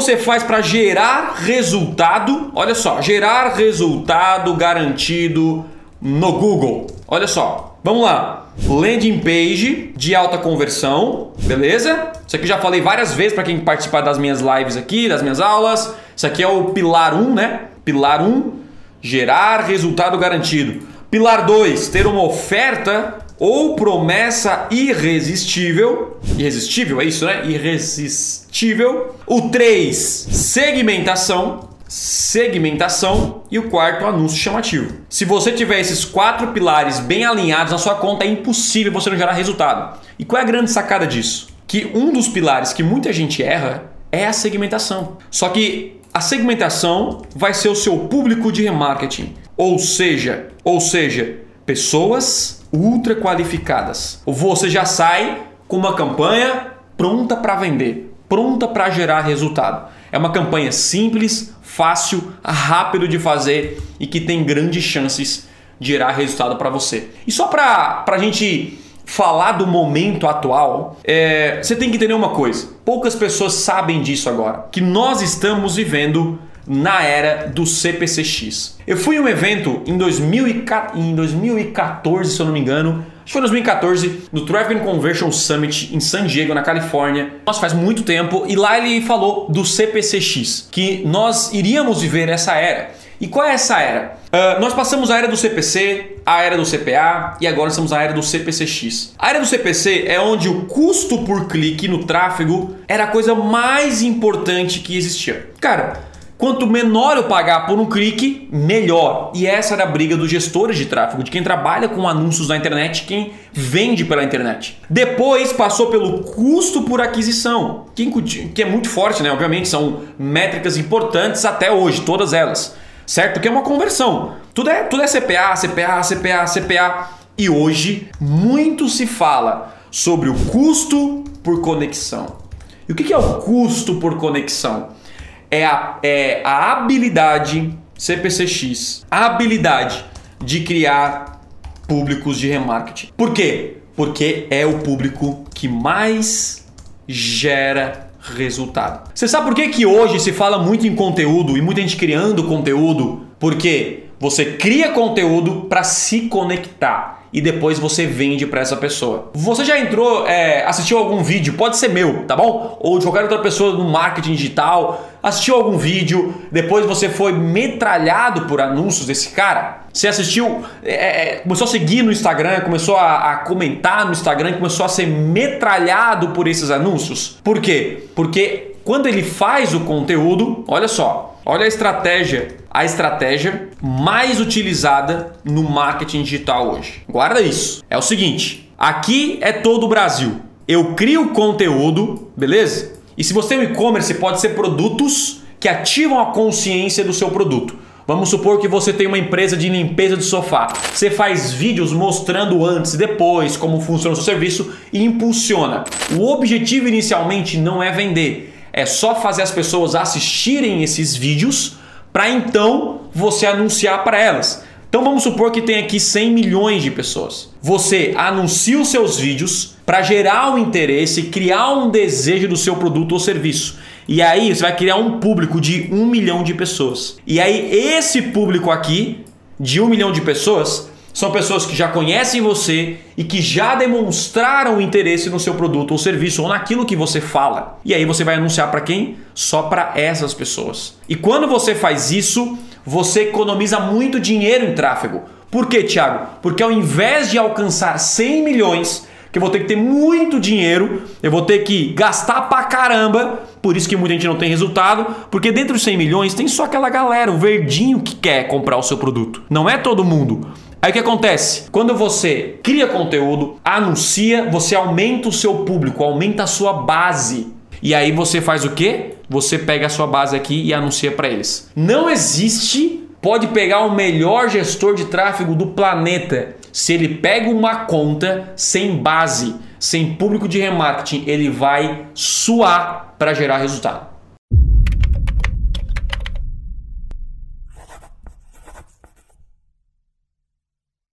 você faz para gerar resultado? Olha só, gerar resultado garantido no Google. Olha só, vamos lá. Landing page de alta conversão, beleza? Isso aqui já falei várias vezes para quem participar das minhas lives aqui, das minhas aulas. Isso aqui é o pilar 1, né? Pilar 1, gerar resultado garantido. Pilar 2, ter uma oferta ou promessa irresistível. Irresistível, é isso, né? Irresistível. O 3, segmentação. Segmentação e o quarto, anúncio chamativo. Se você tiver esses quatro pilares bem alinhados na sua conta, é impossível você não gerar resultado. E qual é a grande sacada disso? Que um dos pilares que muita gente erra é a segmentação. Só que a segmentação vai ser o seu público de remarketing. Ou seja, ou seja, pessoas ultra qualificadas. Você já sai com uma campanha pronta para vender, pronta para gerar resultado. É uma campanha simples, fácil, rápido de fazer e que tem grandes chances de gerar resultado para você. E só para a gente falar do momento atual, é, você tem que entender uma coisa. Poucas pessoas sabem disso agora. Que nós estamos vivendo na era do CPCX. Eu fui em um evento em, 2014, se eu não me engano, acho que foi 2014, no Traffic Conversion Summit em San Diego, na Califórnia. Nossa, faz muito tempo, e lá ele falou do CPCX, que nós iríamos viver essa era. E qual é essa era? Uh, nós passamos a era do CPC, a era do CPA e agora estamos na era do CPCX. A era do CPC é onde o custo por clique no tráfego era a coisa mais importante que existia. Cara, Quanto menor eu pagar por um clique, melhor. E essa era a briga dos gestores de tráfego, de quem trabalha com anúncios na internet, quem vende pela internet. Depois passou pelo custo por aquisição, que é muito forte, né? Obviamente são métricas importantes até hoje, todas elas, certo? Porque é uma conversão. Tudo é, tudo é CPA, CPA, CPA, CPA. E hoje muito se fala sobre o custo por conexão. E o que é o custo por conexão? É a, é a habilidade CPCX, a habilidade de criar públicos de remarketing. Por quê? Porque é o público que mais gera resultado. Você sabe por que, que hoje se fala muito em conteúdo e muita gente criando conteúdo? Porque você cria conteúdo para se conectar e depois você vende para essa pessoa. Você já entrou, é, assistiu algum vídeo, pode ser meu, tá bom? Ou de qualquer outra pessoa no marketing digital, assistiu algum vídeo, depois você foi metralhado por anúncios desse cara? Você assistiu, é, é, começou a seguir no Instagram, começou a, a comentar no Instagram, começou a ser metralhado por esses anúncios? Por quê? Porque quando ele faz o conteúdo, olha só, olha a estratégia a estratégia mais utilizada no marketing digital hoje. Guarda isso. É o seguinte: aqui é todo o Brasil. Eu crio conteúdo, beleza? E se você tem um e-commerce, pode ser produtos que ativam a consciência do seu produto. Vamos supor que você tem uma empresa de limpeza de sofá. Você faz vídeos mostrando antes e depois como funciona o seu serviço e impulsiona. O objetivo inicialmente não é vender, é só fazer as pessoas assistirem esses vídeos para então você anunciar para elas. Então vamos supor que tem aqui 100 milhões de pessoas. Você anuncia os seus vídeos para gerar um interesse, criar um desejo do seu produto ou serviço. E aí você vai criar um público de um milhão de pessoas. E aí esse público aqui, de um milhão de pessoas, são pessoas que já conhecem você e que já demonstraram interesse no seu produto ou serviço ou naquilo que você fala. E aí você vai anunciar para quem? Só para essas pessoas. E quando você faz isso, você economiza muito dinheiro em tráfego. Por quê, Thiago? Porque ao invés de alcançar 100 milhões, que eu vou ter que ter muito dinheiro, eu vou ter que gastar pra caramba, por isso que muita gente não tem resultado, porque dentro dos 100 milhões tem só aquela galera, o verdinho que quer comprar o seu produto. Não é todo mundo. Aí o que acontece? Quando você cria conteúdo, anuncia, você aumenta o seu público, aumenta a sua base. E aí você faz o quê? Você pega a sua base aqui e anuncia para eles. Não existe, pode pegar o melhor gestor de tráfego do planeta. Se ele pega uma conta sem base, sem público de remarketing, ele vai suar para gerar resultado.